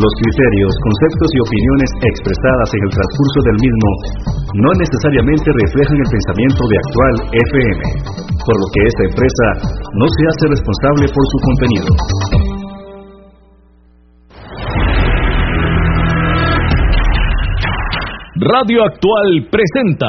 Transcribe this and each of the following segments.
Los criterios, conceptos y opiniones expresadas en el transcurso del mismo no necesariamente reflejan el pensamiento de actual FM, por lo que esta empresa no se hace responsable por su contenido. Radio Actual presenta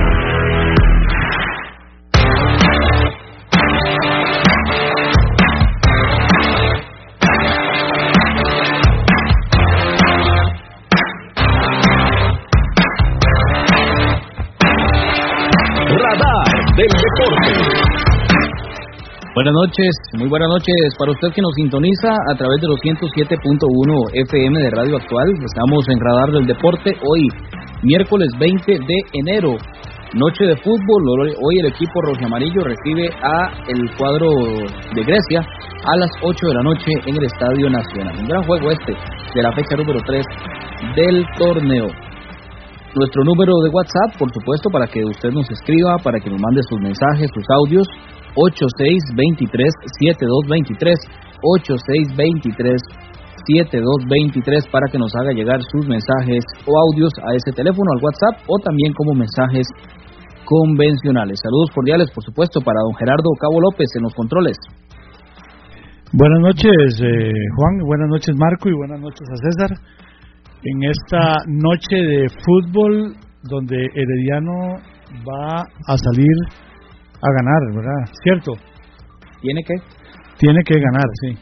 Buenas noches, muy buenas noches para usted que nos sintoniza a través de los 107.1 FM de Radio Actual. Estamos en Radar del Deporte hoy, miércoles 20 de enero, noche de fútbol. Hoy el equipo rojo amarillo recibe a el cuadro de Grecia a las 8 de la noche en el Estadio Nacional. Un gran juego este de la fecha número 3 del torneo. Nuestro número de WhatsApp, por supuesto, para que usted nos escriba, para que nos mande sus mensajes, sus audios, 8623-7223, 8623-7223 para que nos haga llegar sus mensajes o audios a ese teléfono, al WhatsApp o también como mensajes convencionales. Saludos cordiales, por supuesto, para don Gerardo Cabo López en los controles. Buenas noches, eh, Juan, buenas noches, Marco, y buenas noches a César. En esta noche de fútbol, donde Herediano va a salir a ganar, ¿verdad? ¿Cierto? ¿Tiene que? Tiene que ganar, sí.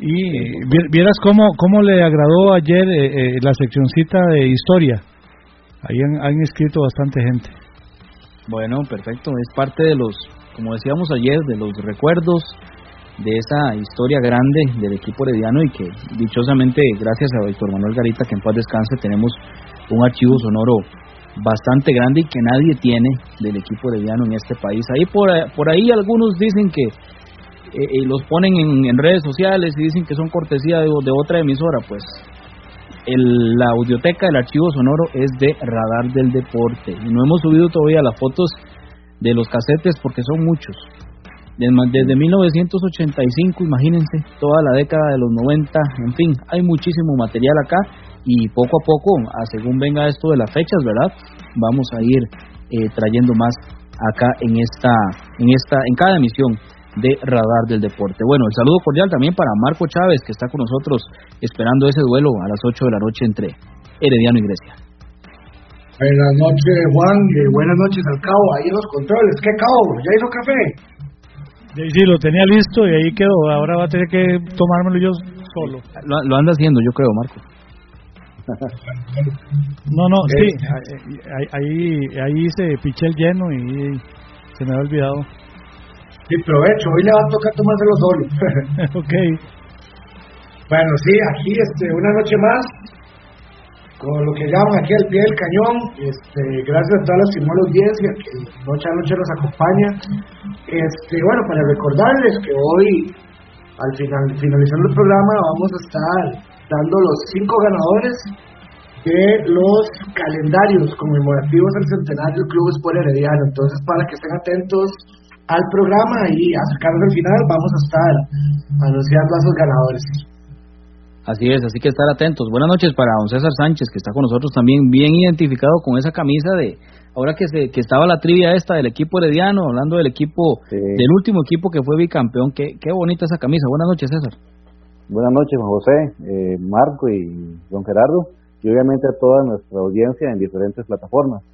Y vieras cómo, cómo le agradó ayer eh, eh, la seccioncita de historia. Ahí han, escrito bastante gente. Bueno, perfecto. Es parte de los, como decíamos ayer, de los recuerdos de esa historia grande del equipo herediano y que dichosamente, gracias a Víctor Manuel Garita, que en paz descanse, tenemos un archivo sonoro bastante grande y que nadie tiene del equipo de Viano en este país. Ahí por, por ahí algunos dicen que eh, eh, los ponen en, redes sociales y dicen que son cortesía de, otra emisora, pues el, la audioteca del archivo sonoro es de Radar del Deporte y no hemos subido todavía las fotos de los casetes porque son muchos. Desde 1985, imagínense, toda la década de los 90, en fin, hay muchísimo material acá y poco a poco, a según venga esto de las fechas, ¿verdad? Vamos a ir eh, trayendo más acá en esta, en esta, en cada emisión de Radar del Deporte. Bueno, el saludo cordial también para Marco Chávez, que está con nosotros esperando ese duelo a las 8 de la noche entre Herediano y Grecia. Buenas noches, Juan, buenas noches al cabo, ahí los controles. ¿Qué cabo? ¿Ya hizo café? Sí, lo tenía listo y ahí quedó. Ahora va a tener que tomármelo yo solo. lo anda haciendo, yo creo, Marco. No, no, sí, eh, ahí, ahí hice piché el lleno y se me ha olvidado. Sí, provecho, hoy le va a tocar tomárselo solo. ok. Bueno, sí, aquí este, una noche más, con lo que llaman aquí al pie del cañón, este, gracias a toda la estimada audiencia que noche a noche nos acompaña. Este, bueno, para recordarles que hoy, al final, finalizando el programa, vamos a estar dando los cinco ganadores de los calendarios conmemorativos del centenario del Club Sport Herediano. Entonces, para que estén atentos al programa y acercarnos al final, vamos a estar anunciando a esos ganadores. Así es, así que estar atentos. Buenas noches para don César Sánchez, que está con nosotros también bien identificado con esa camisa de, ahora que se, que estaba la trivia esta del equipo herediano, hablando del equipo, del último equipo que fue bicampeón, qué, qué bonita esa camisa. Buenas noches, César. Buenas noches, Juan José, eh, Marco y don Gerardo, y obviamente a toda nuestra audiencia en diferentes plataformas.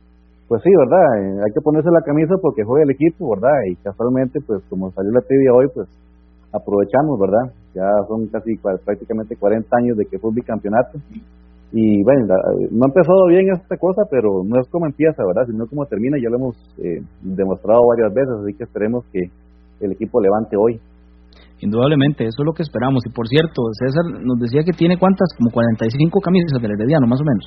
Pues sí, ¿verdad? Eh, hay que ponerse la camisa porque juega el equipo, ¿verdad? Y casualmente, pues como salió la trivia hoy, pues aprovechamos, ¿verdad? Ya son casi prácticamente 40 años de que fue bicampeonato. Y bueno, no ha empezado bien esta cosa, pero no es como empieza, ¿verdad? Sino como termina, ya lo hemos eh, demostrado varias veces, así que esperemos que el equipo Levante hoy. Indudablemente, eso es lo que esperamos. Y por cierto, César nos decía que tiene cuántas, como 45 camisas del Herediano, más o menos.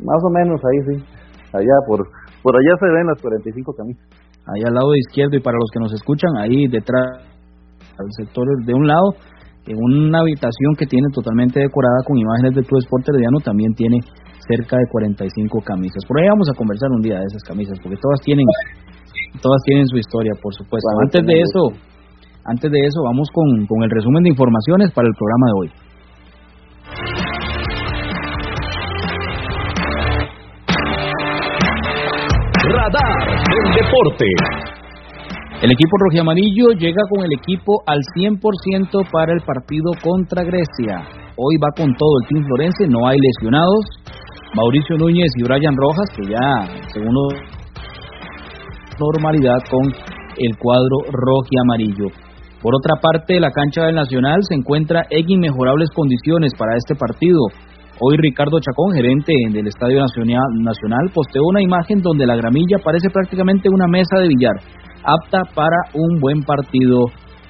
Más o menos, ahí sí. Allá, por, por allá se ven las 45 camisas. Ahí al lado izquierdo y para los que nos escuchan, ahí detrás, al sector de un lado, en una habitación que tiene totalmente decorada con imágenes del Club Sport Herediano, también tiene cerca de 45 camisas. Por ahí vamos a conversar un día de esas camisas, porque todas tienen todas tienen su historia, por supuesto. Antes de eso, antes de eso, vamos con, con el resumen de informaciones para el programa de hoy. Radar del deporte. El equipo rojiamarillo llega con el equipo al 100% para el partido contra Grecia. Hoy va con todo el Team Florense, no hay lesionados. Mauricio Núñez y Brian Rojas, que ya, según normalidad con el cuadro rojo y amarillo. Por otra parte, la cancha del Nacional se encuentra en inmejorables condiciones para este partido. Hoy Ricardo Chacón, gerente del Estadio Nacional, posteó una imagen donde la gramilla parece prácticamente una mesa de billar, apta para un buen partido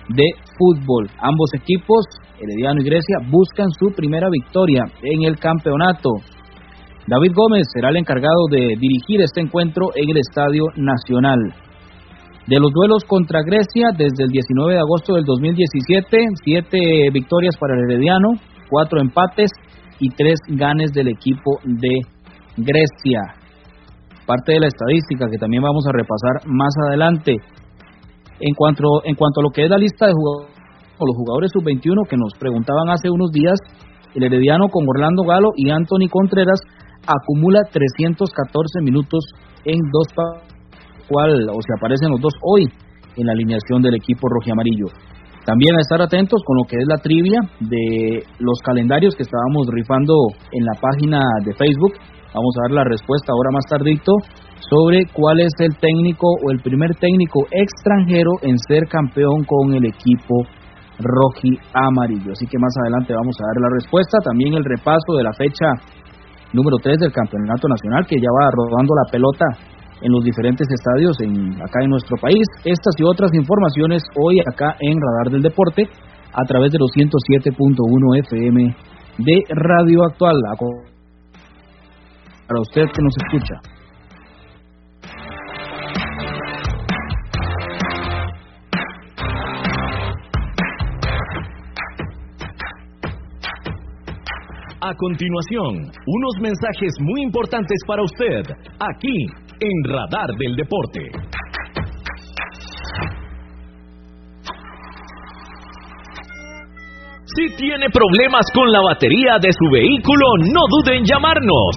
de fútbol. Ambos equipos, Herediano y Grecia, buscan su primera victoria en el campeonato. David Gómez será el encargado de dirigir este encuentro en el Estadio Nacional. De los duelos contra Grecia, desde el 19 de agosto del 2017, siete victorias para el Herediano, cuatro empates y tres ganes del equipo de Grecia. Parte de la estadística que también vamos a repasar más adelante. En cuanto, en cuanto a lo que es la lista de jugadores, o los jugadores sub-21 que nos preguntaban hace unos días, el Herediano con Orlando Galo y Anthony Contreras acumula 314 minutos en dos cual o se aparecen los dos hoy en la alineación del equipo rojiamarillo. También a estar atentos con lo que es la trivia de los calendarios que estábamos rifando en la página de Facebook. Vamos a dar la respuesta ahora más tardito sobre cuál es el técnico o el primer técnico extranjero en ser campeón con el equipo roji amarillo. Así que más adelante vamos a dar la respuesta. También el repaso de la fecha número 3 del Campeonato Nacional, que ya va rodando la pelota en los diferentes estadios en, acá en nuestro país. Estas y otras informaciones hoy acá en Radar del Deporte a través de los 107.1 FM de Radio Actual. Para usted que nos escucha. A continuación, unos mensajes muy importantes para usted, aquí en Radar del Deporte. Si tiene problemas con la batería de su vehículo, no dude en llamarnos.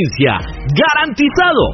¡Garantizado!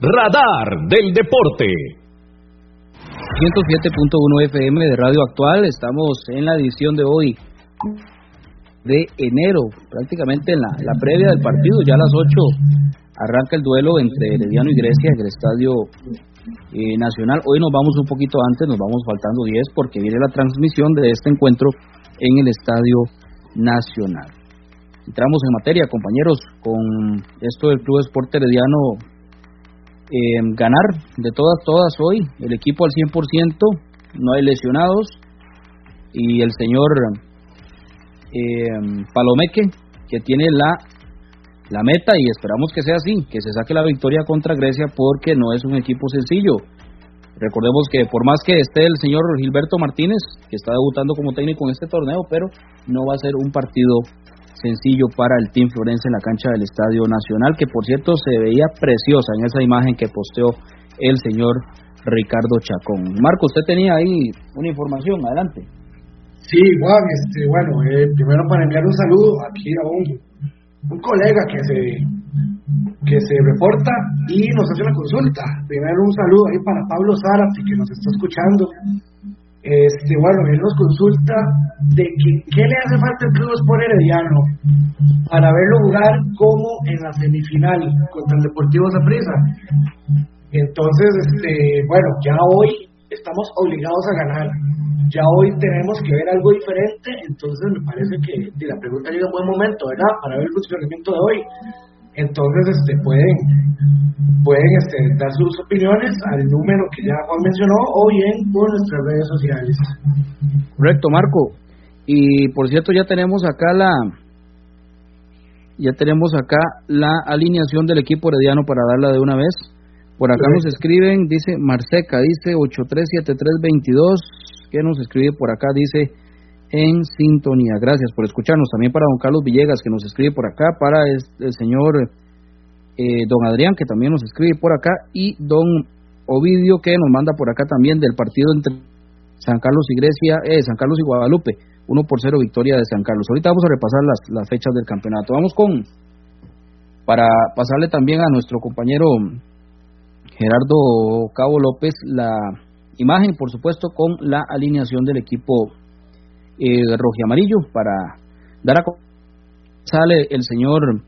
Radar del Deporte. 107.1 FM de Radio Actual, estamos en la edición de hoy de enero, prácticamente en la, previa del partido, ya a las 8 arranca el duelo entre Herediano y Grecia en el Estadio eh, Nacional. Hoy nos vamos un poquito antes, nos vamos faltando 10 porque viene la transmisión de este encuentro en el Estadio Nacional. Entramos en materia, compañeros, con esto del Club Esporte Herediano eh, ganar de todas, todas hoy, el equipo al 100%, no hay lesionados y el señor eh, Palomeque, que tiene la, la meta y esperamos que sea así, que se saque la victoria contra Grecia porque no es un equipo sencillo. Recordemos que por más que esté el señor Gilberto Martínez, que está debutando como técnico en este torneo, pero no va a ser un partido sencillo para el Team Florencia en la cancha del Estadio Nacional, que por cierto se veía preciosa en esa imagen que posteó el señor Ricardo Chacón. Marco, usted tenía ahí una información, adelante. Sí, Juan, este, bueno, eh, primero para enviar un saludo aquí a un, colega que se que se reporta y nos hace una consulta. Primero un saludo ahí para Pablo Zárate que nos está escuchando. Este, bueno, él nos consulta de que, qué le hace falta al Club Sport Herediano para verlo jugar como en la semifinal contra el Deportivo Zaprisa. Entonces, este, bueno, ya hoy estamos obligados a ganar ya hoy tenemos que ver algo diferente, entonces me parece que la pregunta llega en buen momento, ¿verdad? Para ver el funcionamiento de hoy. Entonces, este, pueden, pueden este, dar sus opiniones al número que ya Juan mencionó o bien por nuestras redes sociales. Correcto, Marco. Y por cierto, ya tenemos acá la, ya tenemos acá la alineación del equipo herediano para darla de una vez. Por acá nos escriben, dice Marseca, dice 837322 que nos escribe por acá, dice en sintonía. Gracias por escucharnos. También para don Carlos Villegas, que nos escribe por acá, para el señor eh, don Adrián, que también nos escribe por acá, y don Ovidio, que nos manda por acá también del partido entre San Carlos y Grecia, eh, San Carlos y Guadalupe. 1 por 0 victoria de San Carlos. Ahorita vamos a repasar las fechas del campeonato. Vamos con, para pasarle también a nuestro compañero Gerardo Cabo López, la imagen, por supuesto, con la alineación del equipo eh, amarillo para dar a sale el señor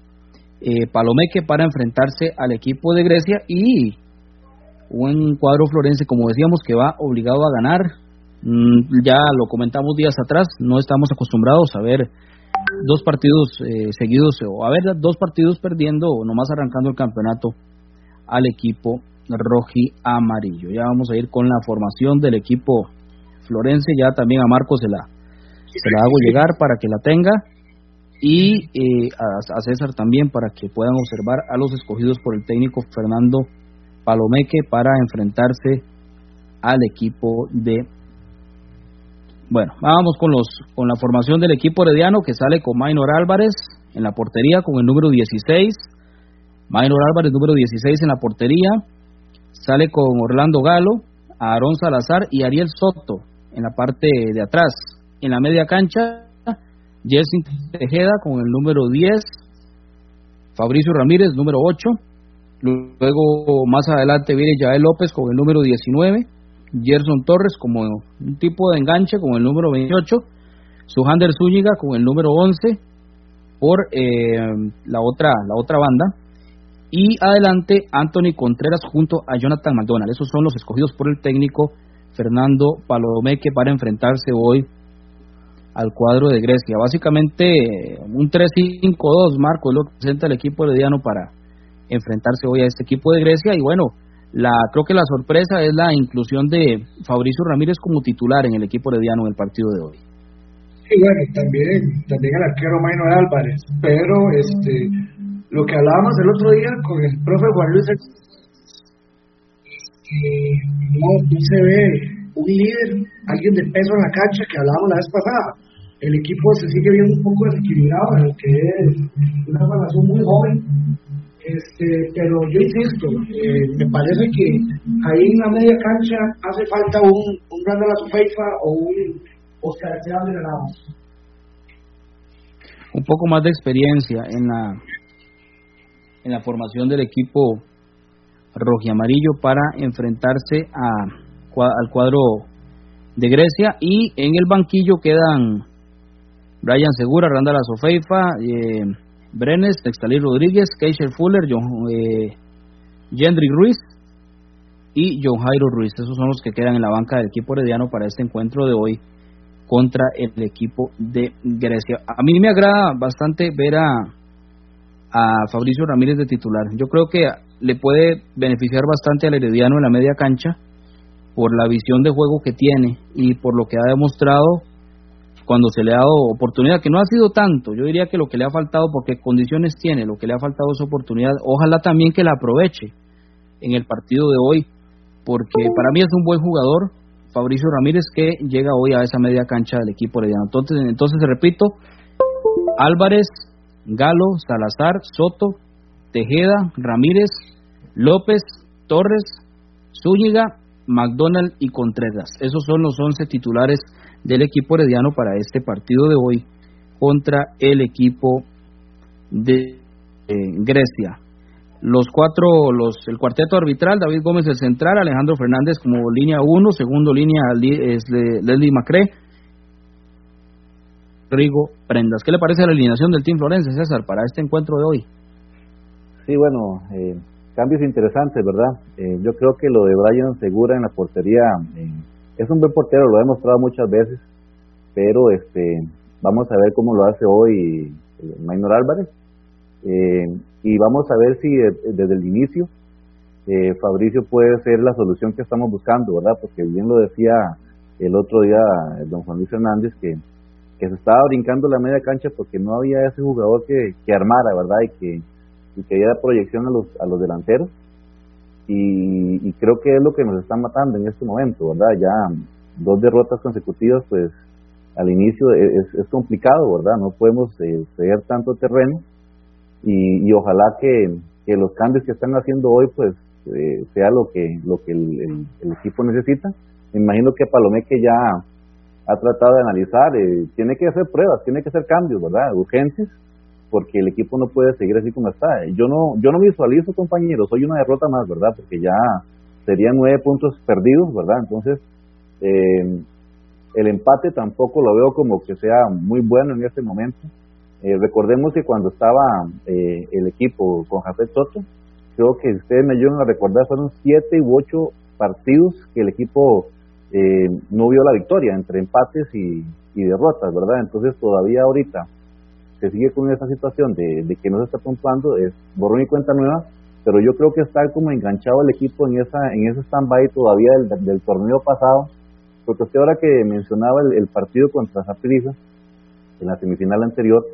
eh, Palomeque para enfrentarse al equipo de Grecia y un cuadro florense, como decíamos, que va obligado a ganar. Mm, ya lo comentamos días atrás, no estamos acostumbrados a ver dos partidos eh, seguidos o a ver dos partidos perdiendo o nomás arrancando el campeonato al equipo roji amarillo. Ya vamos a ir con la formación del equipo florense, ya también a Marcos se la, se la hago llegar para que la tenga y eh, a, César también para que puedan observar a los escogidos por el técnico Fernando Palomeque para enfrentarse al equipo de bueno, vamos con los con la formación del equipo herediano que sale con Maynor Álvarez en la portería con el número 16. Maynor Álvarez número 16 en la portería, Sale con Orlando Galo, Aarón Salazar y Ariel Soto en la parte de atrás. En la media cancha, Jesse Tejeda con el número 10, Fabricio Ramírez, número 8. Luego, más adelante, viene Yael López con el número 19. Gerson Torres como un tipo de enganche con el número 28. Sujander Zúñiga con el número 11. por eh, la otra la otra banda y adelante Anthony Contreras junto a Jonathan McDonald. Esos son los escogidos por el técnico Fernando Palomeque para enfrentarse hoy al cuadro de Grecia. Básicamente un 3-5-2, Marco, es lo que presenta el equipo herediano para enfrentarse hoy a este equipo de Grecia. Y bueno, la creo que la sorpresa es la inclusión de Fabricio Ramírez como titular en el equipo herediano en el partido de hoy. Sí, bueno, también, también el arquero Maynor Álvarez, pero este lo que hablábamos el otro día con el profe Juan Luis no, no se ve un líder, alguien de peso en la cancha que hablábamos la vez pasada. El equipo se sigue viendo un poco desequilibrado, en el que es una formación muy joven, este, pero yo insisto, eh, me parece que ahí en la media cancha hace falta un, un Randall Azufeifa o un Oscar de Un poco más de experiencia en la en la formación del equipo amarillo para enfrentarse a, al cuadro de Grecia y en el banquillo quedan Brian Segura, Randall Azofeifa, eh, Brenes, Textalí Rodríguez, Keisher Fuller, John, eh, Ruiz y John Jairo Ruiz. Esos son los que quedan en la banca del equipo herediano para este encuentro de hoy contra el equipo de Grecia. A mí me agrada bastante ver a, a Fabricio Ramírez de titular. Yo creo que le puede beneficiar bastante al Herediano en la media cancha por la visión de juego que tiene y por lo que ha demostrado cuando se le ha dado oportunidad, que no ha sido tanto, yo diría que lo que le ha faltado, porque condiciones tiene, lo que le ha faltado es oportunidad, ojalá también que la aproveche en el partido de hoy, porque para mí es un buen jugador, Fabricio Ramírez, que llega hoy a esa media cancha del equipo herediano. Entonces, entonces repito, Álvarez, Galo, Salazar, Soto, Tejeda, Ramírez, López, Torres, Zúñiga, McDonald y Contreras. Esos son los 11 titulares del equipo herediano para este partido de hoy contra el equipo de eh, Grecia. Los cuatro, los, el cuarteto arbitral, David Gómez el central, Alejandro Fernández como línea 1, segundo línea es Leslie Macré, Rigo Prendas. ¿Qué le parece la alineación del Team Florencia, César, para este encuentro de hoy? Sí, bueno, eh, cambios interesantes, ¿verdad? Eh, yo creo que lo de Brian Segura en la portería eh, es un buen portero, lo ha demostrado muchas veces, pero este vamos a ver cómo lo hace hoy Maynor Álvarez y vamos a ver si desde el inicio Fabricio puede ser la solución que estamos buscando, ¿verdad? Porque bien lo decía el otro día don Juan Luis Hernández que que se estaba brincando la media cancha porque no había ese jugador que, que armara, ¿verdad? Y que, y que diera proyección a los, a los delanteros. Y, creo que es lo que nos está matando en este momento, ¿verdad? Ya dos derrotas consecutivas, pues al inicio es, es complicado, ¿verdad? No podemos eh, ceder tanto terreno y, y ojalá que, que, los cambios que están haciendo hoy, pues eh, sea lo que, lo que el, el, equipo necesita. Me imagino que Palomeque ya ha tratado de analizar, eh, tiene que hacer pruebas, tiene que hacer cambios, ¿verdad? Urgentes, porque el equipo no puede seguir así como está. Yo no, yo no visualizo, compañeros, soy una derrota más, ¿verdad? Porque ya serían nueve puntos perdidos, ¿verdad? Entonces, eh, el empate tampoco lo veo como que sea muy bueno en este momento. Eh, recordemos que cuando estaba el equipo con Jafet Soto, creo que ustedes me ayudan a recordar, fueron siete u ocho partidos que el equipo eh, no vio la victoria entre empates y, derrotas, ¿verdad? Entonces todavía ahorita se sigue con esa situación de, que no se está puntuando, es borrón y cuenta nueva, pero yo creo que está como enganchado el equipo en esa en ese stand-by todavía del, torneo pasado, porque usted ahora que mencionaba el, partido contra Zaprisa, en la semifinal anterior,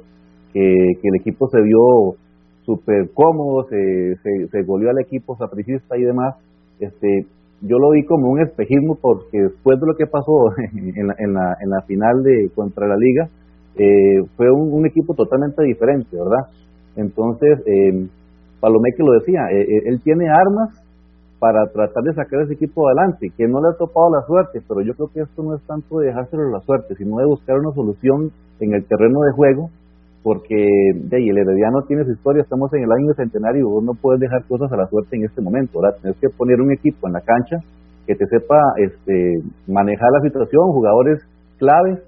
que, el equipo se vio súper cómodo, se, se, se goleó al equipo sapricista y demás, este yo lo vi como un espejismo porque después de lo que pasó en la, en la, en la final de contra la liga, eh, fue un, equipo totalmente diferente, ¿verdad? Entonces, eh, que lo decía, eh, eh, él tiene armas para tratar de sacar ese equipo adelante, que no le ha topado la suerte, pero yo creo que esto no es tanto de dejárselo la suerte, sino de buscar una solución en el terreno de juego porque de ahí, el Herediano tiene su historia, estamos en el año centenario vos no puedes dejar cosas a la suerte en este momento, ¿verdad? Tienes que poner un equipo en la cancha que te sepa este, manejar la situación, jugadores claves,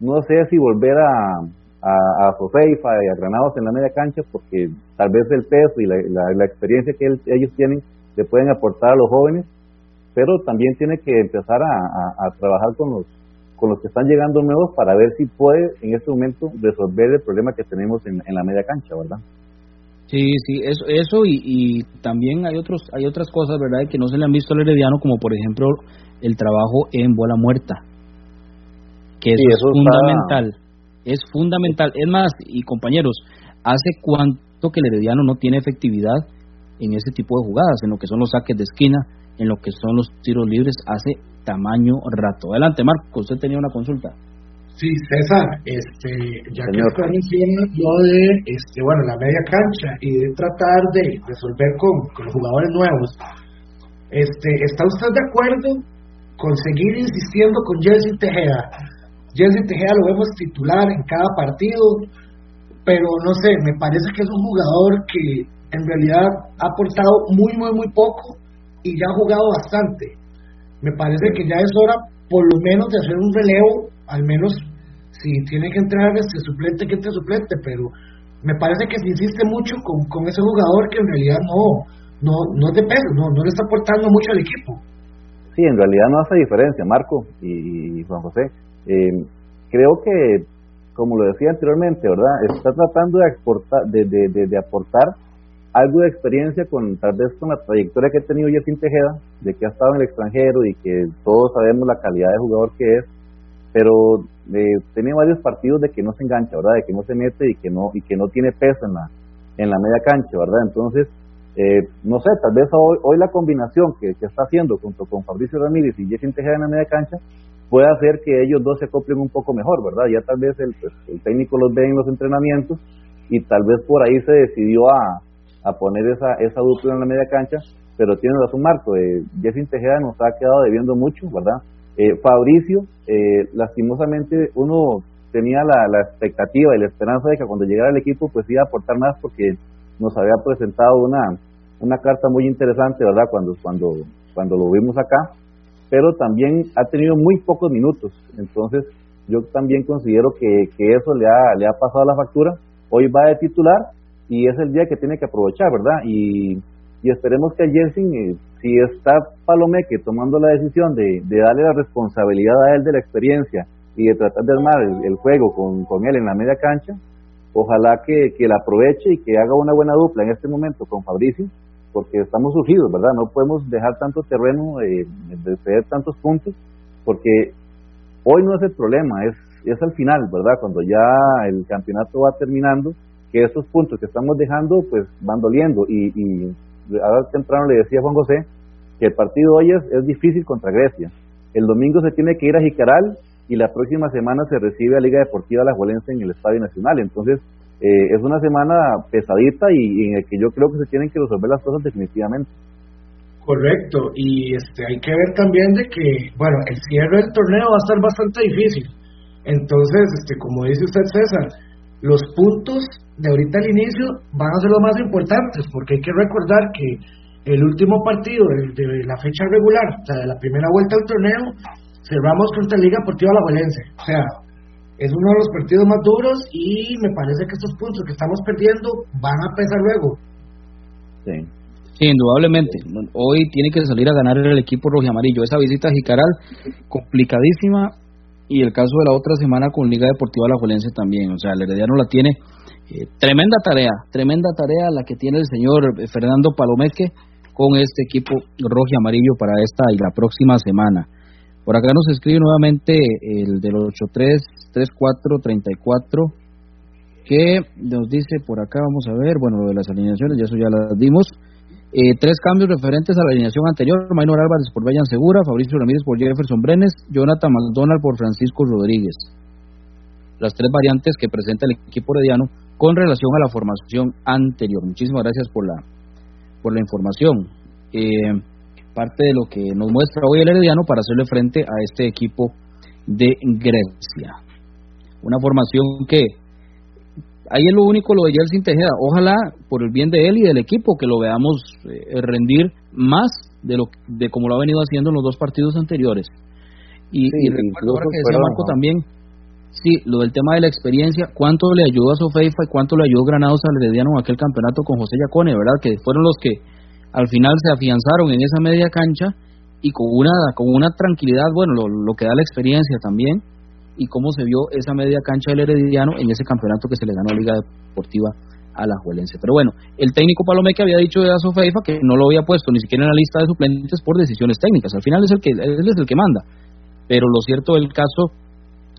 no sé si volver a, a, a Sofeifa y a Granados en la media cancha porque tal vez el peso y la, experiencia que ellos tienen le pueden aportar a los jóvenes, pero también tiene que empezar a, trabajar con los con los que están llegando nuevos para ver si puede en este momento resolver el problema que tenemos en, la media cancha, ¿verdad? Sí, sí, eso, eso y, y, también hay otros, hay otras cosas, ¿verdad?, que no se le han visto al Herediano, como por ejemplo el trabajo en bola muerta, que eso, es fundamental es fundamental. Es más, y compañeros, ¿hace cuánto que el Herediano no tiene efectividad en ese tipo de jugadas, en lo que son los saques de esquina, en lo que son los tiros libres, hace tamaño rato? Adelante, Marco, usted tenía una consulta. Sí, César, este, ya que usted menciona lo de, este, bueno, la media cancha y de tratar de resolver con, con los jugadores nuevos, este, ¿está usted de acuerdo con seguir insistiendo con Jesse Tejeda Jesse Tejeda lo vemos titular en cada partido, pero no sé, me parece que es un jugador que en realidad ha aportado muy, muy, muy poco y ya ha jugado bastante. Me parece que ya es hora, por lo menos, de hacer un relevo, al menos si tiene que entrar este suplente, que entre suplente, pero me parece que se insiste mucho con, con ese jugador que en realidad no, no, no es de peso, no, no le está aportando mucho al equipo. Sí, en realidad no hace diferencia, Marco y Juan José. Eh, creo que, como lo decía anteriormente, ¿verdad? Está tratando de, exportar, de, de, aportar algo de experiencia con tal vez con la trayectoria que ha tenido Jessin Tejeda, de que ha estado en el extranjero y que todos sabemos la calidad de jugador que es, pero eh, tiene varios partidos de que no se engancha, ¿verdad? De que no se mete y que no y que no tiene peso en la en la media cancha, ¿verdad? Entonces, eh, no sé, tal vez hoy, hoy la combinación que, que, está haciendo junto con Fabricio Ramírez y Jessin Tejeda en la media cancha puede hacer que ellos dos se acoplen un poco mejor, ¿verdad? Ya tal vez el, pues, el técnico los ve en los entrenamientos y tal vez por ahí se decidió a, poner esa, esa dupla en la media cancha, pero tiene razón Marco, eh, Tejeda nos ha quedado debiendo mucho, ¿verdad? Eh, Fabricio, eh, lastimosamente uno tenía la, la expectativa y la esperanza de que cuando llegara el equipo pues iba a aportar más porque nos había presentado una, una carta muy interesante, ¿verdad? Cuando, cuando, cuando lo vimos acá, pero también ha tenido muy pocos minutos. Entonces, yo también considero que, eso le ha, le ha pasado la factura. Hoy va de titular y es el día que tiene que aprovechar, ¿verdad? Y, esperemos que a Jensen, eh, si está Palomeque tomando la decisión de, darle la responsabilidad a él de la experiencia y de tratar de armar el, juego con, con, él en la media cancha, ojalá que, que la aproveche y que haga una buena dupla en este momento con Fabricio porque estamos surgidos, ¿verdad? No podemos dejar tanto terreno, eh, de ceder tantos puntos, porque hoy no es el problema, es, es al final, ¿verdad? Cuando ya el campeonato va terminando, que esos puntos que estamos dejando, pues van doliendo. Y, y ahora temprano le decía Juan José que el partido hoy es, es difícil contra Grecia. El domingo se tiene que ir a Jicaral y la próxima semana se recibe a Liga Deportiva La Juelense en el Estadio Nacional. Entonces, eh, es una semana pesadita y, en el que yo creo que se tienen que resolver las cosas definitivamente. Correcto, y este hay que ver también de que, bueno, el cierre del torneo va a estar bastante difícil. Entonces, este como dice usted César, los puntos de ahorita al inicio van a ser los más importantes, porque hay que recordar que el último partido de, la fecha regular, o sea, de la primera vuelta del torneo, cerramos contra Liga Deportiva La Valencia. O sea, es uno de los partidos más duros y me parece que estos puntos que estamos perdiendo van a pesar luego. Sí. Sí, indudablemente. Hoy tiene que salir a ganar el equipo rojo y amarillo. Esa visita a Jicaral, complicadísima, y el caso de la otra semana con Liga Deportiva La Juelense también. O sea, el Herediano la tiene. Eh, tremenda tarea, tremenda tarea la que tiene el señor Fernando Palomeque con este equipo rojo y amarillo para esta y la próxima semana. Por acá nos escribe nuevamente el del 833434 que nos dice por acá, vamos a ver, bueno, lo de las alineaciones, ya eso ya las dimos. Eh, tres cambios referentes a la alineación anterior, Maynor Álvarez por Bellan Segura, Fabricio Ramírez por Jefferson Brenes, Jonathan McDonald por Francisco Rodríguez. Las tres variantes que presenta el equipo herediano con relación a la formación anterior. Muchísimas gracias por la, por la información. Eh, parte de lo que nos muestra hoy el Herediano para hacerle frente a este equipo de Grecia. Una formación que ahí es lo único lo de Yeltsin Tejeda. Ojalá por el bien de él y del equipo que lo veamos eh, rendir más de lo de como lo ha venido haciendo en los dos partidos anteriores. Y, recuerdo ahora que decía Marco también Sí, lo del tema de la experiencia, cuánto le ayudó a Sofeifa y cuánto le ayudó Granados al Herediano en aquel campeonato con José Yacone, ¿verdad? Que fueron los que al final se afianzaron en esa media cancha y con una, con una tranquilidad, bueno, lo, lo que da la experiencia también, y cómo se vio esa media cancha del Herediano en ese campeonato que se le ganó a Liga Deportiva a la Juelense. Pero bueno, el técnico Palomeque había dicho de Sofeifa que no lo había puesto ni siquiera en la lista de suplentes por decisiones técnicas. Al final es el que él es el que manda. Pero lo cierto del caso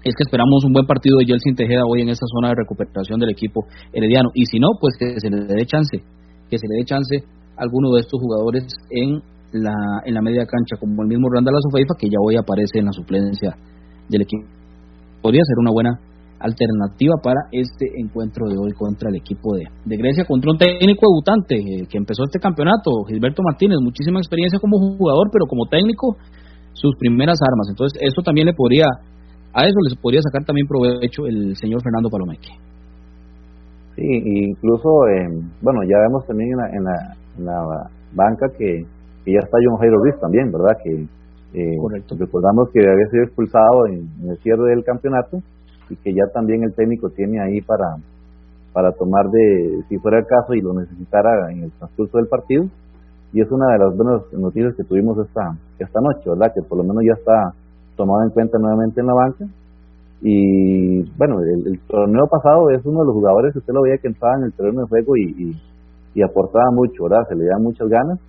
es que esperamos un buen partido de Jelsin Tejeda hoy en esta zona de recuperación del equipo herediano. Y si no, pues que se le dé chance, que se le dé chance a alguno de estos jugadores en la, en la media cancha, como el mismo Randall Azufeifa, que ya hoy aparece en la suplencia del equipo. Podría ser una buena alternativa para este encuentro de hoy contra el equipo de, Grecia, contra un técnico debutante eh, que empezó este campeonato, Gilberto Martínez, muchísima experiencia como jugador, pero como técnico, sus primeras armas. Entonces, eso también le podría a eso les podría sacar también provecho el señor Fernando Palomeque. Sí, incluso, eh, bueno, ya vemos también en la, en la, banca que, ya está John Jairo Ruiz también, ¿verdad? Que eh, recordamos que había sido expulsado en, el cierre del campeonato y que ya también el técnico tiene ahí para, para tomar de, si fuera el caso y lo necesitara en el transcurso del partido. Y es una de las buenas noticias que tuvimos esta, esta noche, ¿verdad? Que por lo menos ya está tomado en cuenta nuevamente en la banca. Y bueno, el, torneo pasado es uno de los jugadores que usted lo veía que entraba en el terreno de juego y, y, aportaba mucho, ¿verdad? Se le daban muchas ganas.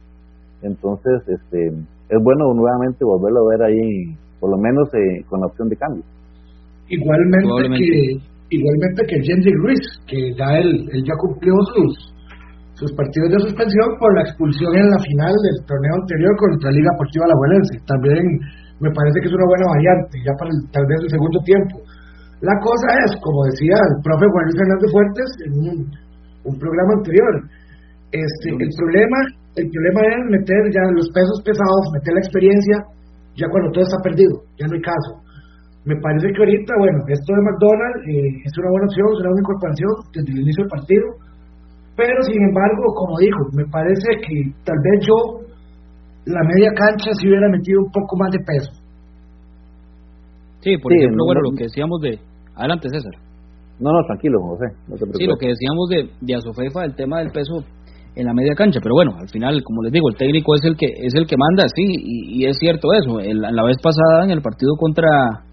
Entonces, este es bueno nuevamente volverlo a ver ahí, por lo menos eh, con la opción de cambio. Igualmente que igualmente que Jenny Ruiz, que ya él, él ya cumplió sus, sus partidos de suspensión por la expulsión en la final del torneo anterior contra Liga Deportiva La También me parece que es una buena variante, ya para tal vez el segundo tiempo. La cosa es, como decía el profe Juan Luis Fernández Fuertes en un, programa anterior, este, el problema el problema es meter ya los pesos pesados, meter la experiencia, ya cuando todo está perdido, ya no hay caso. Me parece que ahorita, bueno, esto de McDonald's eh, es una buena opción, es una buena incorporación desde el inicio del partido, pero sin embargo, como dijo, me parece que tal vez yo la media cancha si hubiera metido un poco más de peso. Sí, por ejemplo, bueno, lo que decíamos de... Adelante, César. No, no, tranquilo, José. sí, lo que decíamos de, de Azofefa, el tema del peso en la media cancha, pero bueno, al final, como les digo, el técnico es el que es el que manda, sí, y, es cierto eso. la vez pasada, en el partido contra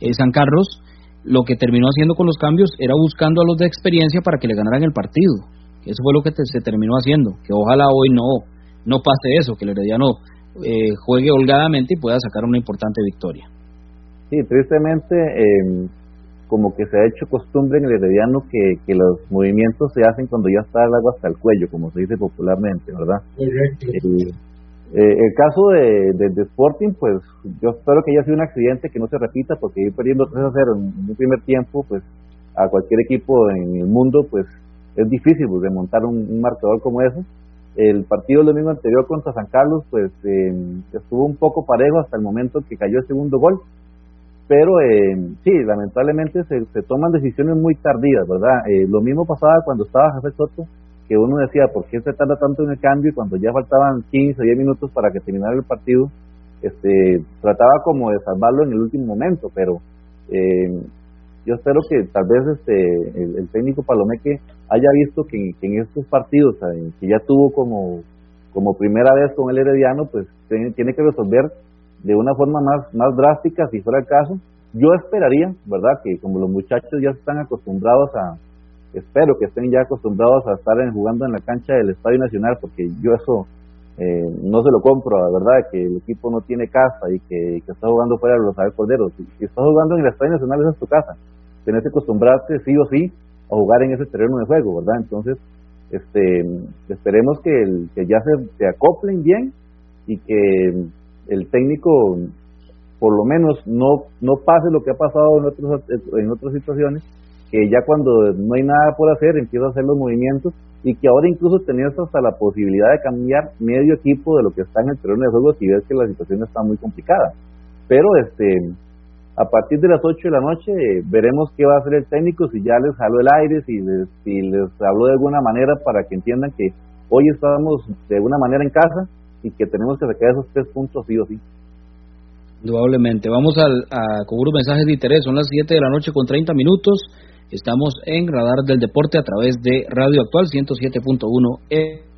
eh, San Carlos, lo que terminó haciendo con los cambios era buscando a los de experiencia para que le ganaran el partido. Eso fue lo que se terminó haciendo, que ojalá hoy no no pase eso, que el Herediano eh, juegue holgadamente y pueda sacar una importante victoria. Sí, tristemente, eh, como que se ha hecho costumbre en el Herediano que, que los movimientos se hacen cuando ya está el agua hasta el cuello, como se dice popularmente, ¿verdad? El, eh, el caso de, de, Sporting, pues yo espero que haya sido un accidente que no se repita, porque ir perdiendo 3 a 0 en un primer tiempo, pues a cualquier equipo en el mundo, pues es difícil pues, de montar un, un marcador como ese el partido del domingo anterior contra San Carlos, pues eh, estuvo un poco parejo hasta el momento que cayó el segundo gol. Pero eh, sí, lamentablemente se, se, toman decisiones muy tardías, ¿verdad? Eh, lo mismo pasaba cuando estaba José Soto, que uno decía, ¿por qué se tarda tanto en el cambio? Y cuando ya faltaban 15 o 10 minutos para que terminara el partido, este, trataba como de salvarlo en el último momento, pero eh, yo espero que tal vez este el, técnico Palomeque haya visto que, en estos partidos que ya tuvo como como primera vez con el Herediano pues tiene, que resolver de una forma más más drástica si fuera el caso yo esperaría verdad que como los muchachos ya están acostumbrados a espero que estén ya acostumbrados a estar jugando en la cancha del Estadio Nacional porque yo eso eh, no se lo compro, verdad, que el equipo no tiene casa y que, está jugando fuera de los Aves Corderos. Si, si estás jugando en el Estadio Nacional, esa es tu casa. Tienes que acostumbrarte sí o sí a jugar en ese terreno de juego, ¿verdad? Entonces, este, esperemos que, el, que ya se, se acoplen bien y que el técnico por lo menos no no pase lo que ha pasado en otros otras situaciones que ya cuando no hay nada por hacer empieza a hacer los movimientos y que ahora incluso tenías hasta la posibilidad de cambiar medio equipo de lo que está en el terreno de juego si ves que la situación está muy complicada. Pero este a partir de las 8 de la noche veremos qué va a hacer el técnico, si ya les jaló el aire, si les, si les habló de alguna manera para que entiendan que hoy estamos de alguna manera en casa y que tenemos que sacar esos tres puntos sí o sí. Indudablemente. Vamos al, a, con unos mensajes de interés. Son las 7 de la noche con 30 minutos. Estamos en Radar del Deporte a través de Radio Actual 107.1. E.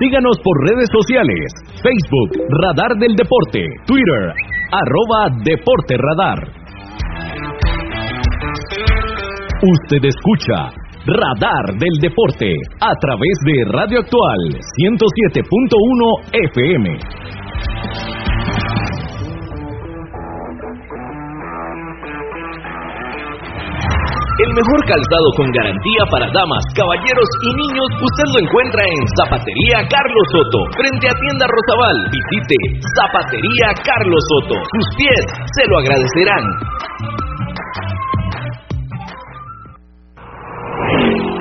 Síganos por redes sociales, Facebook, Radar del Deporte, Twitter, arroba Deporte Radar. Usted escucha Radar del Deporte a través de Radio Actual 107.1 FM. El mejor calzado con garantía para damas, caballeros y niños usted lo encuentra en Zapatería Carlos Soto, frente a Tienda Rosabal. Visite Zapatería Carlos Soto. Sus pies se lo agradecerán.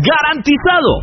¡Garantizado!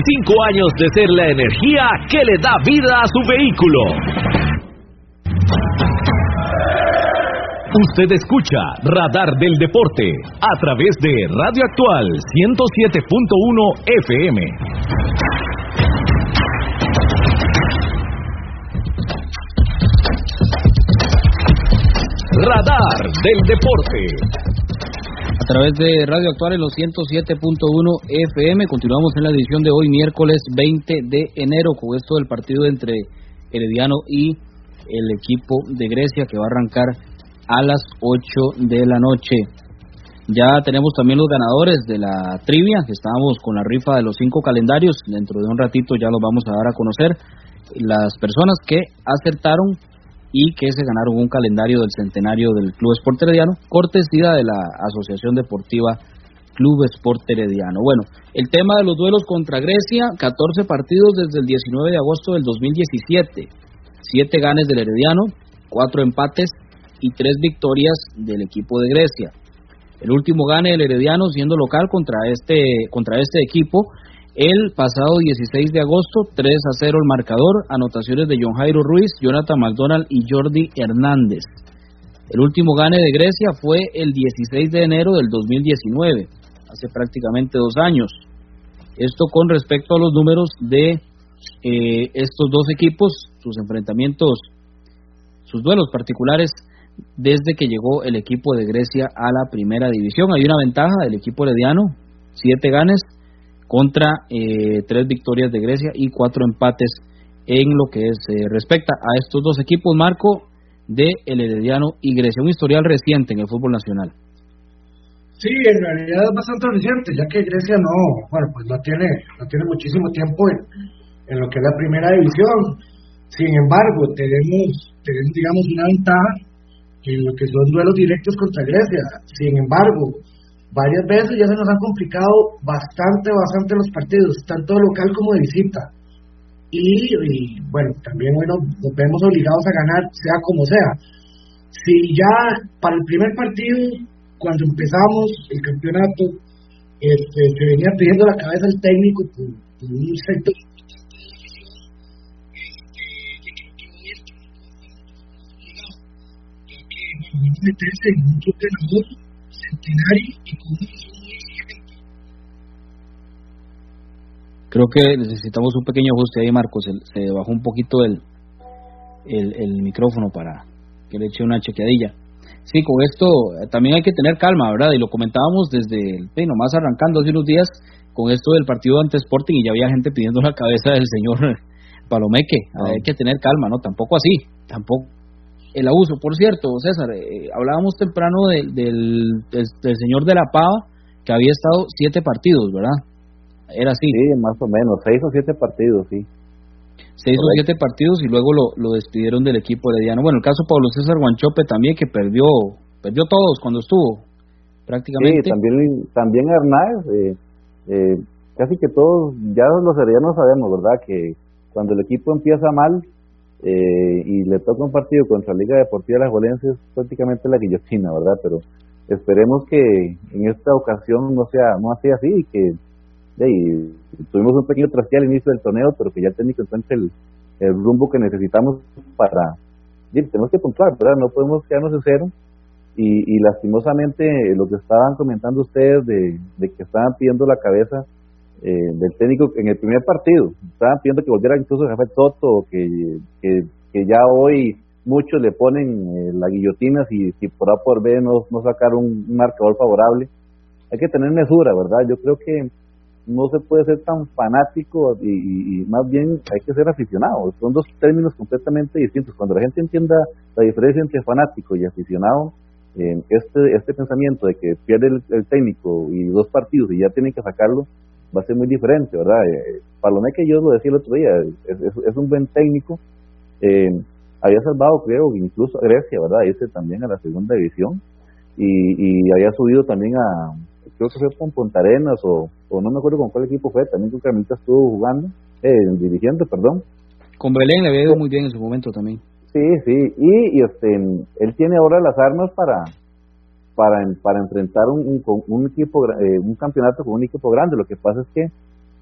25 cinco años de ser la energía que le da vida a su vehículo. Usted escucha Radar del Deporte a través de Radio Actual 107.1 FM. Radar del Deporte a través de Radio Actual en los 107.1 FM. Continuamos en la edición de hoy, miércoles 20 de enero, con esto del partido entre Herediano y el equipo de Grecia que va a arrancar a las 8 de la noche. Ya tenemos también los ganadores de la trivia, estábamos con la rifa de los cinco calendarios. Dentro de un ratito ya los vamos a dar a conocer. Las personas que acertaron y que se ganaron un calendario del centenario del Club Sport Herediano, cortesía de la Asociación Deportiva Club Sport Herediano. Bueno, el tema de los duelos contra Grecia, 14 partidos desde el 19 de agosto del 2017, 7 ganes del Herediano, 4 empates y 3 victorias del equipo de Grecia. El último gane del Herediano siendo local contra este, contra este equipo el pasado 16 de agosto, 3 a 0 el marcador, anotaciones de John Jairo Ruiz, Jonathan McDonald y Jordi Hernández. El último gane de Grecia fue el 16 de enero del 2019, hace prácticamente dos años. Esto con respecto a los números de eh, estos dos equipos, sus enfrentamientos, sus duelos particulares desde que llegó el equipo de Grecia a la primera división. Hay una ventaja del equipo herediano, siete ganes, contra eh, tres victorias de Grecia y cuatro empates en lo que es, eh, respecta a estos dos equipos, Marco, de El Herediano y Grecia. Un historial reciente en el fútbol nacional. Sí, en realidad es bastante reciente, ya que Grecia no, bueno, pues no tiene, no tiene muchísimo tiempo en, en lo que es la primera división. Sin embargo, tenemos, tenemos digamos, una ventaja en lo que son duelos directos contra Grecia. Sin embargo, varias veces ya se nos han complicado bastante, bastante los partidos, tanto local como de visita. Y, bueno, también bueno, nos vemos obligados a ganar, sea como sea. Si ya para el primer partido, cuando empezamos el campeonato, este, se venía pidiendo la cabeza el técnico por, un sector meterse en un centenario y con Creo que necesitamos un pequeño ajuste ahí, Marcos. Se, bajó un poquito el, el, el, micrófono para que le eche una chequeadilla. Sí, con esto eh, también hay que tener calma, ¿verdad? Y lo comentábamos desde, el, sí, nomás arrancando hace unos días con esto del partido ante Sporting y ya había gente pidiendo la cabeza del señor Palomeque. Hay que tener calma, ¿no? Tampoco así, tampoco el abuso. Por cierto, César, eh, hablábamos temprano del, del, señor de la Pava, que había estado siete partidos, ¿verdad? Era así. Sí, más o menos, seis o siete partidos, sí. Seis o siete partidos y luego lo, lo despidieron del equipo herediano. Bueno, el caso Pablo César Guanchope también, que perdió perdió todos cuando estuvo, prácticamente. Sí, también, también Hernández, eh, eh, casi que todos, ya los heredianos sabemos, ¿verdad? Que cuando el equipo empieza mal, eh, y le toca un partido contra Liga Deportiva de las Valencias, prácticamente la guillotina, ¿verdad? Pero esperemos que en esta ocasión no sea no sea así y que tuvimos un pequeño traspié al inicio del torneo, pero que ya el técnico encuentre el, rumbo que necesitamos para... tenemos que puntuar, ¿verdad? No podemos quedarnos en cero. Y, y lastimosamente lo que estaban comentando ustedes de, de que estaban pidiendo la cabeza eh, del técnico en el primer partido. Estaban pidiendo que volviera incluso Rafael Soto, que, que, ya hoy muchos le ponen eh, la guillotina si, si por A por B no, no sacaron un, marcador favorable. Hay que tener mesura, ¿verdad? Yo creo que no se puede ser tan fanático y, y, más bien hay que ser aficionado. Son dos términos completamente distintos. Cuando la gente entienda la diferencia entre fanático y aficionado, eh, este, este pensamiento de que pierde el, el, técnico y dos partidos y ya tienen que sacarlo, va a ser muy diferente, ¿verdad? Eh, que yo lo decía el otro día, es, un buen técnico, eh, había salvado, creo, incluso a Grecia, ¿verdad? Ese también a la segunda división, y, y había subido también a, creo que fue con Punta Arenas, o, o no me acuerdo con cuál equipo fue, también con Carmelita estuvo jugando, eh, dirigiendo, perdón. Con Belén le había ido muy bien en su momento también. Sí, sí, y, y este, él tiene ahora las armas para, para, para enfrentar un, un, equipo, eh, un campeonato con un equipo grande. Lo que pasa es que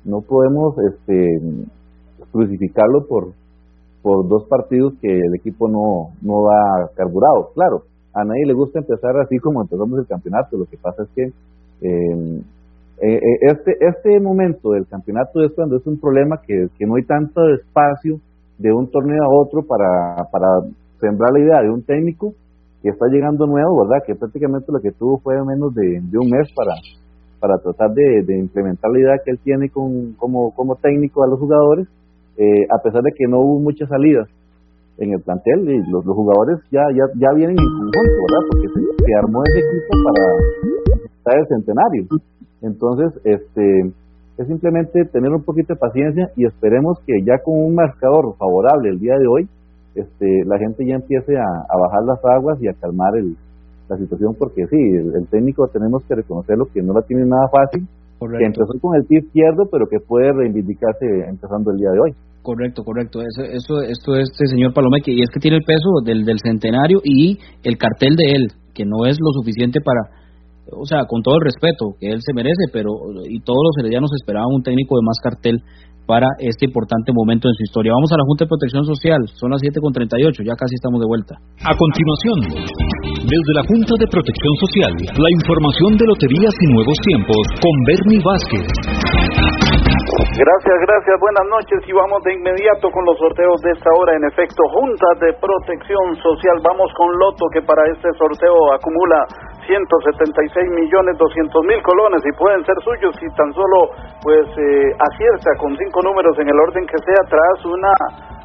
no podemos este, crucificarlo por, por dos partidos que el equipo no, no ha carburado. Claro, a nadie le gusta empezar así como empezamos el campeonato. Lo que pasa es que em, eh, eh, este, este momento del campeonato es cuando es un problema que, que no hay tanto espacio de un torneo a otro para, para sembrar la idea de un técnico que está llegando nuevo, ¿verdad? Que prácticamente lo que tuvo fue menos de, un mes para, para tratar de, implementar la idea que él tiene con, como, como técnico a los jugadores, eh, a pesar de que no hubo muchas salidas en el plantel y los, los jugadores ya, ya, ya vienen en conjunto, ¿verdad? Porque se, armó ese equipo para estar el centenario. Entonces, este es simplemente tener un poquito de paciencia y esperemos que ya con un marcador favorable el día de hoy, este, la gente ya empiece a, bajar las aguas y a calmar el, la situación, porque sí, el, técnico tenemos que reconocerlo que no la tiene nada fácil, que empezó con el pie izquierdo, pero que puede reivindicarse empezando el día de hoy. Correcto, correcto. Eso, eso, esto es este señor Palomeque, y es que tiene el peso del, del centenario y el cartel de él, que no es lo suficiente para, o sea, con todo el respeto que él se merece, pero y todos los heredianos esperaban un técnico de más cartel para este importante momento en su historia. Vamos a la Junta de Protección Social, son las 7.38, ya casi estamos de vuelta. A continuación, desde la Junta de Protección Social, la información de Loterías y Nuevos Tiempos con Bernie Vázquez. Gracias, gracias, buenas noches y vamos de inmediato con los sorteos de esta hora. En efecto, Junta de Protección Social, vamos con Loto que para este sorteo acumula 176 millones 200 mil colones y pueden ser suyos si tan solo pues eh, acierta con cinco números en el orden que sea tras una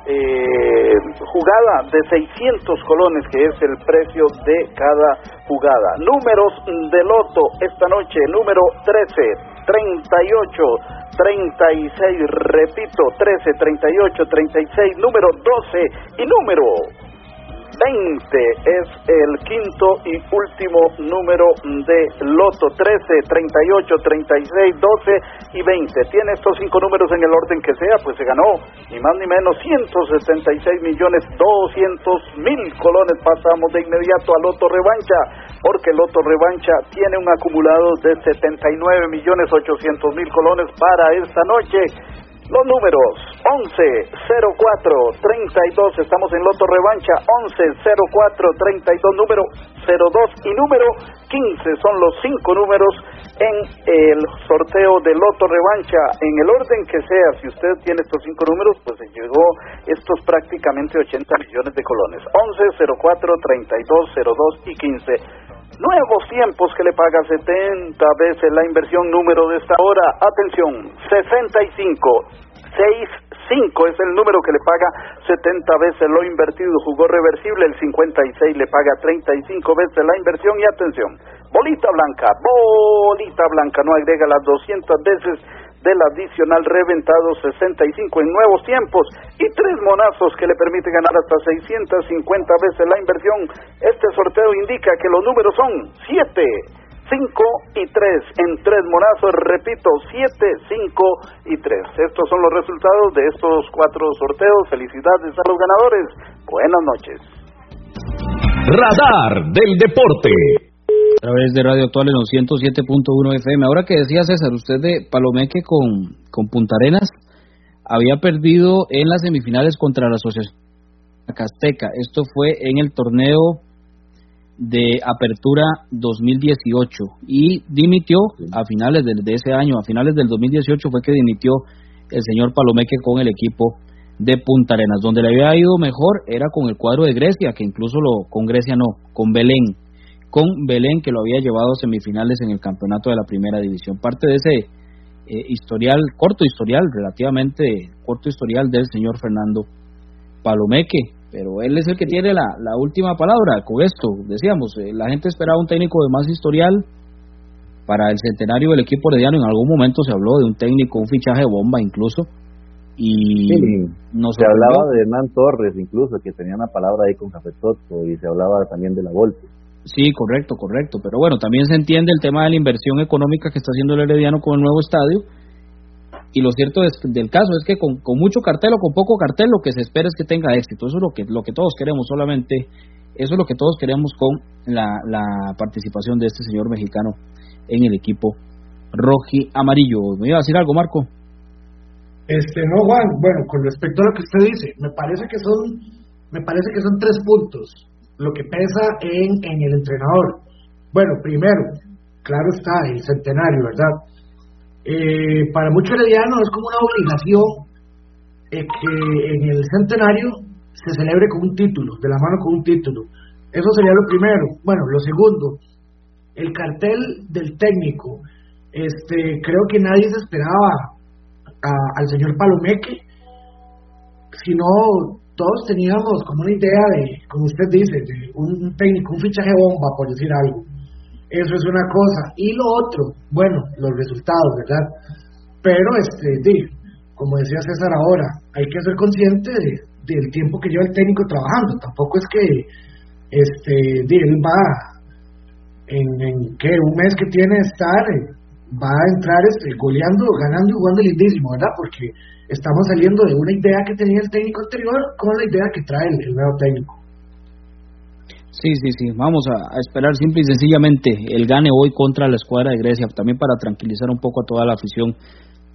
eh, jugada de 600 colones que es el precio de cada jugada. Números de loto esta noche, número 13, 38, 36, repito, 13, 38, 36, número 12 y número 20 es el quinto y último número de Loto. 13, 38, 36, 12 y 20. Tiene estos cinco números en el orden que sea, pues se ganó ni más ni menos 176 millones 200 mil colones. Pasamos de inmediato a Loto Revancha, porque Loto Revancha tiene un acumulado de 79 millones 800 mil colones para esta noche. Los números 11 04 32, estamos en Loto Revancha, 11 04 32, número 02 y número 15 son los cinco números en el sorteo de Loto Revancha. En el orden que sea, si usted tiene estos cinco números, pues se llegó estos prácticamente 80 millones de colones. 11 04 32 02 y 15. Nuevos tiempos que le paga 70 veces la inversión número de esta hora. Atención, 65. 65 es el número que le paga 70 veces lo invertido. Jugó reversible, el 56 le paga 35 veces la inversión. Y atención, bolita blanca, bolita blanca, no agrega las 200 veces del adicional reventado 65 en nuevos tiempos y tres monazos que le permiten ganar hasta 650 veces la inversión. Este sorteo indica que los números son 7, 5 y 3 en tres monazos, repito, 7, 5 y 3. Estos son los resultados de estos cuatro sorteos. Felicidades a los ganadores. Buenas noches. Radar del Deporte través de Radio Actual en los 107.1 FM. Ahora que decía César, usted de Palomeque con, con Punta Arenas había perdido en las semifinales contra la Asociación Casteca. Esto fue en el torneo de Apertura 2018 y dimitió a finales de, de, ese año, a finales del 2018 fue que dimitió el señor Palomeque con el equipo de Punta Arenas. Donde le había ido mejor era con el cuadro de Grecia, que incluso lo con Grecia no, con Belén con Belén, que lo había llevado a semifinales en el campeonato de la primera división. Parte de ese eh, historial, corto historial, relativamente corto historial del señor Fernando Palomeque, pero él es el que tiene la, la última palabra con esto. Decíamos, eh, la gente esperaba un técnico de más historial. Para el centenario del equipo herediano en algún momento se habló de un técnico, un fichaje bomba incluso, y se hablaba de Hernán Torres incluso que tenía una palabra ahí con Cafetoto y se hablaba también de la Volpe Sí, correcto, correcto. Pero bueno, también se entiende el tema de la inversión económica que está haciendo el Herediano con el nuevo estadio. Y lo cierto del caso es que con, mucho cartel o con poco cartel lo que se espera es que tenga éxito. Eso es lo que, lo que todos queremos, solamente eso es lo que todos queremos con la, la participación de este señor mexicano en el equipo roji amarillo. ¿Me iba a decir algo, Marco? Este, no, Juan. Bueno, con respecto a lo que usted dice, me parece que son, me parece que son tres puntos lo que pesa en, en el entrenador. Bueno, primero, claro está, el centenario, ¿verdad? Eh, para muchos heredianos es como una obligación eh, que en el centenario se celebre con un título, de la mano con un título. Eso sería lo primero. Bueno, lo segundo, el cartel del técnico. Este, creo que nadie se esperaba al señor Palomeque, sino todos teníamos como una idea de, como usted dice, de un técnico, un fichaje bomba, por decir algo. Eso es una cosa. Y lo otro, bueno, los resultados, ¿verdad? Pero, este, como decía César ahora, hay que ser consciente del tiempo que lleva el técnico trabajando. Tampoco es que, este, él va en, en que un mes que tiene estar, va a entrar este, goleando, ganando y jugando lindísimo, ¿verdad? Porque estamos saliendo de una idea que tenía el técnico anterior con la idea que trae el, nuevo técnico. Sí, sí, sí. Vamos a, esperar simple y sencillamente el gane hoy contra la escuadra de Grecia, también para tranquilizar un poco a toda la afición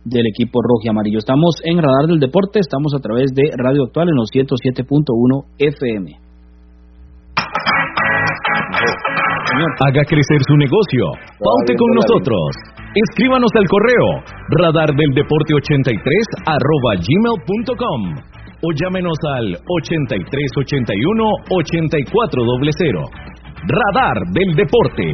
del equipo rojo y amarillo. Estamos en Radar del Deporte, estamos a través de Radio Actual en los 107.1 FM. Haga crecer su negocio. Ponte con nosotros. Escríbanos al correo radardeldeporte83 arroba gmail.com o llámenos al 8381 8400. Radar del Deporte.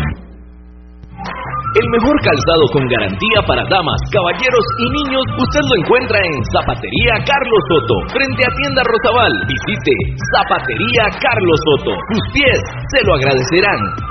El mejor calzado con garantía para damas, caballeros y niños usted lo encuentra en Zapatería Carlos Soto, frente a Tienda Rosabal. Visite Zapatería Carlos Soto. Sus pies se lo agradecerán.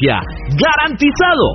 ¡Garantizado!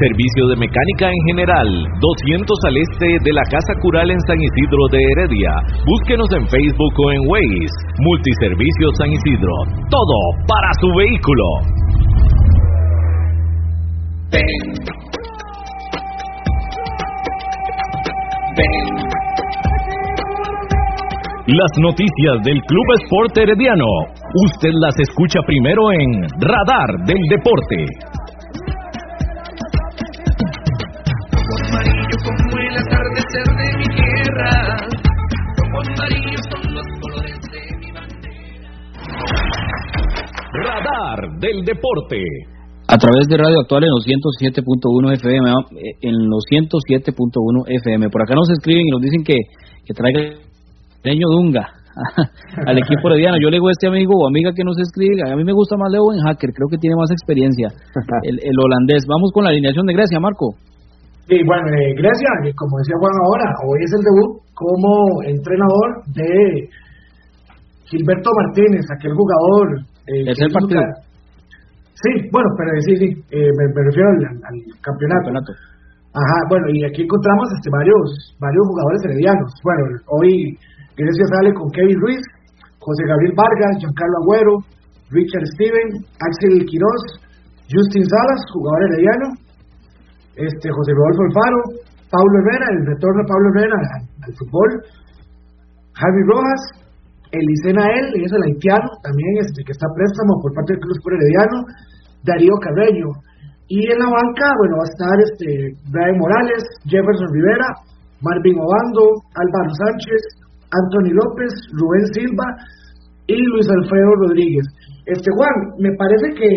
servicio de mecánica en general, 200 al este de la Casa Cural en San Isidro de Heredia. Búsquenos en Facebook o en Waze. Multiservicio San Isidro. Todo para su vehículo. Las noticias del Club Sport Herediano. Usted las escucha primero en Radar del Deporte. Del deporte. A través de Radio Actual en los 107.1 FM, en los 107.1 FM. Por acá nos escriben y nos dicen que, que traiga el Dunga al equipo herediano. Yo le digo a este amigo o amiga que nos escribe, a mí me gusta más Leo en Hacker, creo que tiene más experiencia, el, el holandés. Vamos con la alineación de Grecia, Marco. Sí, bueno, eh, Grecia, como decía Juan ahora, hoy es el debut como entrenador de Gilberto Martínez, aquel jugador. Eh, es el partido. Sí, bueno, pero sí, sí, eh, me, refiero al, campeonato. Ajá, bueno, y aquí encontramos este, varios, varios jugadores heredianos. Bueno, hoy Grecia sale con Kevin Ruiz, José Gabriel Vargas, Giancarlo Agüero, Richard Steven, Axel Quiroz, Justin Salas, jugador herediano, este, José Rodolfo Alfaro, Pablo Herrera, el retorno de Pablo Herrera al, fútbol, Javi Rojas, Elisena El, es el haitiano, también que está préstamo por parte del Club Sport Herediano, Darío Carreño. Y en la banca, bueno, va a estar este, Brian Morales, Jefferson Rivera, Marvin Obando, Álvaro Sánchez, Anthony López, Rubén Silva y Luis Alfredo Rodríguez. Este Juan, me parece que,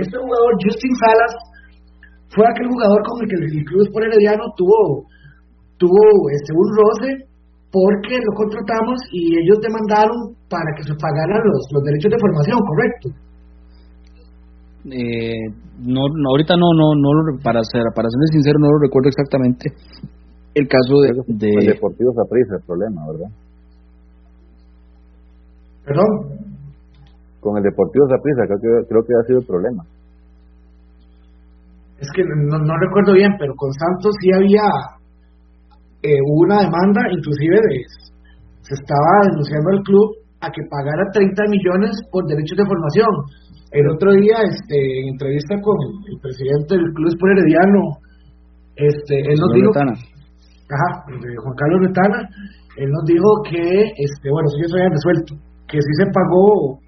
este jugador, Justin Salas, fue aquel jugador con el que el Club Sport Herediano tuvo, tuvo este, un roce porque lo contratamos y ellos demandaron para que se pagaran los, los derechos de formación, ¿correcto? Eh, no, ahorita no, no, no para ser, para ser sincero, no lo recuerdo exactamente. El caso de, de... El Deportivo Saprissa el problema, ¿verdad? ¿Perdón? Con el Deportivo Saprissa creo que, creo que ha sido el problema. Es que no, no recuerdo bien, pero con Santos sí había eh, hubo una demanda, inclusive de, se estaba denunciando al club a que pagara 30 millones por derechos de formación. El otro día, este, en entrevista con el, presidente del club Sport Herediano, este, él nos dijo, ajá, Juan Carlos Retana, él nos dijo que, este, bueno, si eso ya resuelto, que sí se pagó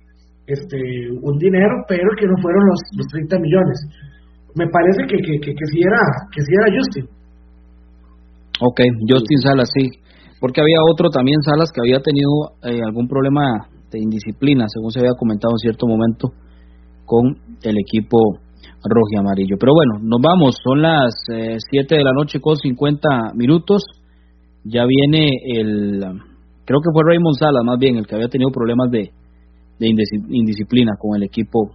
este, un dinero, pero que no fueron los, los 30 millones. Me parece que, que, que, sí era, que sí era Justin. Ok, Justin Salas, sí. Porque había otro también, Salas, que había tenido eh, algún problema de indisciplina, según se había comentado en cierto momento, con el equipo rojo y amarillo. Pero bueno, nos vamos, son las 7 eh, de la noche con 50 minutos. Ya viene el, creo que fue Raymond Salas más bien, el que había tenido problemas de, de indisciplina con el equipo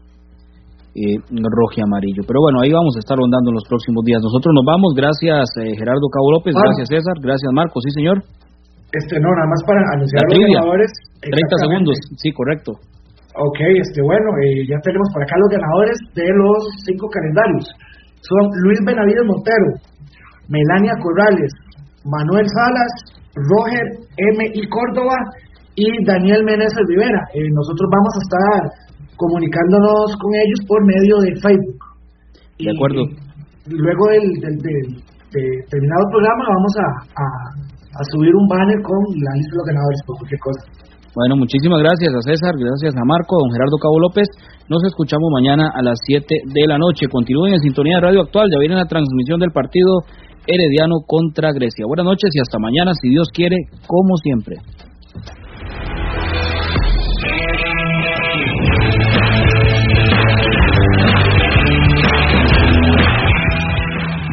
eh, rojo y amarillo. Pero bueno, ahí vamos a estar rondando en los próximos días. Nosotros nos vamos, gracias eh, Gerardo Cabo López, gracias César, gracias Marco, sí señor. Este, no, nada más para anunciar los ganadores. 30 segundos, sí, correcto. Ok, este, bueno, eh, ya tenemos por acá los ganadores de los cinco calendarios. Son Luis Benavides Montero, Melania Corrales, Manuel Salas, Roger M. y Córdoba y Daniel Meneses Rivera. Eh, nosotros vamos a estar comunicándonos con ellos por medio de Facebook. De acuerdo. luego del, de terminado el programa vamos a, a, subir un banner con la lista de los ganadores por cualquier cosa. Bueno, muchísimas gracias a César, gracias a Marco, a don Gerardo Cabo López. Nos escuchamos mañana a las 7 de la noche. Continúen en sintonía de Radio Actual, ya viene la transmisión del partido Herediano contra Grecia. Buenas noches y hasta mañana, si Dios quiere, como siempre.